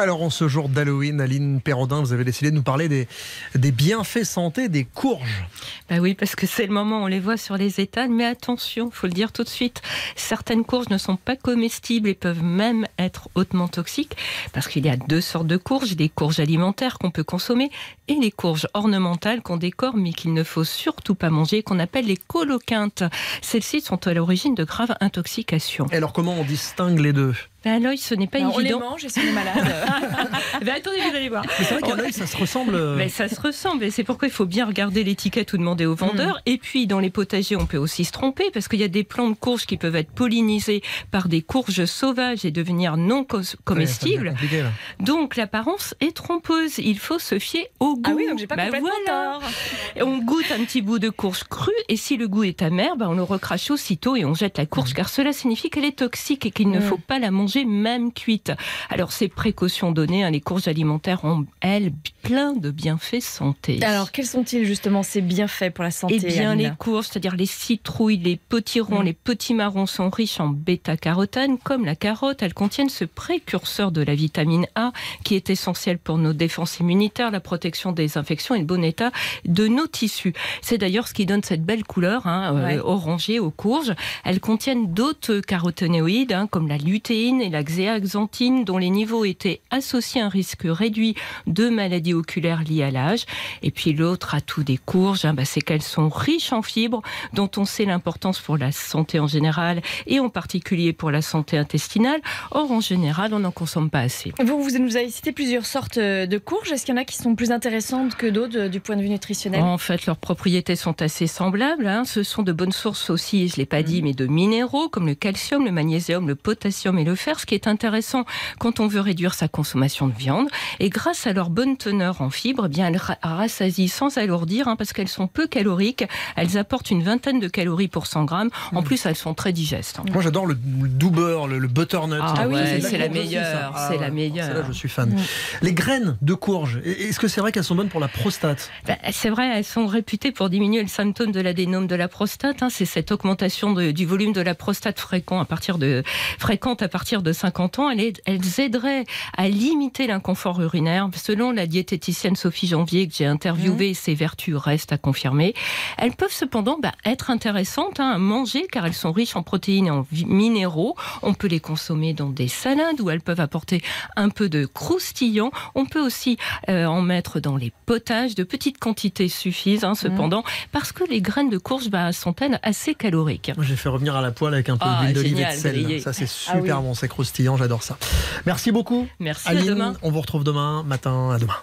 Alors, en ce jour d'Halloween, Aline Perrodin, vous avez décidé de nous parler des, des bienfaits santé des courges. Bah oui, parce que c'est le moment où on les voit sur les étals. Mais attention, faut le dire tout de suite, certaines courges ne sont pas comestibles et peuvent même être hautement toxiques. Parce qu'il y a deux sortes de courges des courges alimentaires qu'on peut consommer et les courges ornementales qu'on décore mais qu'il ne faut surtout pas manger, qu'on appelle les coloquintes. Celles-ci sont à l'origine de graves intoxications. Et alors, comment on distingue les deux? Ben, l'œil, ce n'est pas Alors, on les évident. mange et si on est malade. Ben, attendez, vous allez voir. Mais c'est vrai qu'à l'œil, ça se ressemble. euh, Mais ça se ressemble et c'est pourquoi il faut bien regarder l'étiquette ou demander au vendeur. Mm. Et puis dans les potagers, on peut aussi se tromper parce qu'il y a des plants de courges qui peuvent être pollinisés par des courges sauvages et devenir non ouais, comestibles. Donc l'apparence est trompeuse. Il faut se fier au goût. Ah oui, donc j'ai pas Bah complètement voilà. tort. On goûte un petit bout de courge crue et si le goût est amer, bah, on le recrache aussitôt et on jette la courge car cela signifie qu'elle est toxique et qu'il ne Mm. faut pas la manger même cuite. Alors ces précautions données, hein, les courges alimentaires ont elles plein de bienfaits santé. Alors, quels sont-ils justement ces bienfaits pour la santé Eh bien, les courges, c'est-à-dire les citrouilles, les potirons, Mm. les petits marrons sont riches en bêta-carotène, comme la carotte. Elles contiennent ce précurseur de la vitamine A qui est essentiel pour nos défenses immunitaires, la protection des infections et le bon état de nos tissus. C'est d'ailleurs ce qui donne cette belle couleur hein, euh, Ouais. orangée aux courges. Elles contiennent d'autres caroténoïdes, hein, comme la lutéine et la xéaxanthine, dont les niveaux étaient associés à un risque réduit de maladies oculaires liées à l'âge. Et puis l'autre atout des courges, hein, bah, c'est qu'elles sont riches en fibres, dont on sait l'importance pour la santé en général et en particulier pour la santé intestinale. Or, en général, on n'en consomme pas assez. Vous, vous nous avez cité plusieurs sortes euh, de courges. Est-ce qu'il y en a qui sont plus intéressantes que d'autres euh, du point de vue nutritionnel? En fait, leurs propriétés sont assez semblables. hein. Ce sont de bonnes sources aussi, je ne l'ai pas dit, mais de minéraux comme le calcium, le magnésium, le potassium et le fer, ce qui est intéressant quand on veut réduire sa consommation de viande. Et grâce à leur bonne teneur en fibres, eh bien, elles ra- rassasient sans alourdir, hein, parce qu'elles sont peu caloriques. Elles apportent une vingtaine de calories pour 100 grammes. En plus, elles sont très digestes. hein. Moi, j'adore le, le doux beurre, le, le butternut. Ah oui, c'est la ça. meilleure, Ah c'est la meilleure. celle-là, je suis fan. Mm. Les graines de courge, est-ce que c'est vrai qu'elles sont bonnes pour la prostate? Ben, c'est vrai, elles sont réputées pour diminuer le symptôme de l'adénome de la prostate. hein. C'est cette augmentation de- du volume de la prostate fréquent à partir de, fréquente à partir de 50 ans. Elles, elles aideraient à limiter l'inconfort urinaire. Selon la diététicienne Sophie Janvier que j'ai interviewée, ces vertus restent à confirmer. Elles peuvent cependant ben, être intéressantes hein, à manger car elles sont riches en protéines et en minéraux. On peut les consommer dans des salades où elles peuvent apporter un peu de croustillant. On peut aussi euh, en mettre dans les potages. De petites quantités suffisent, hein, cependant, parce que les graines de courge bah, sont-elles assez caloriques? J'ai fait revenir à la poêle avec un peu Ah, d'huile d'olive et de sel. grillé. Ça, c'est Ah oui. super bon, c'est croustillant, j'adore ça. Merci beaucoup. Merci à demain. on vous retrouve demain matin. À demain.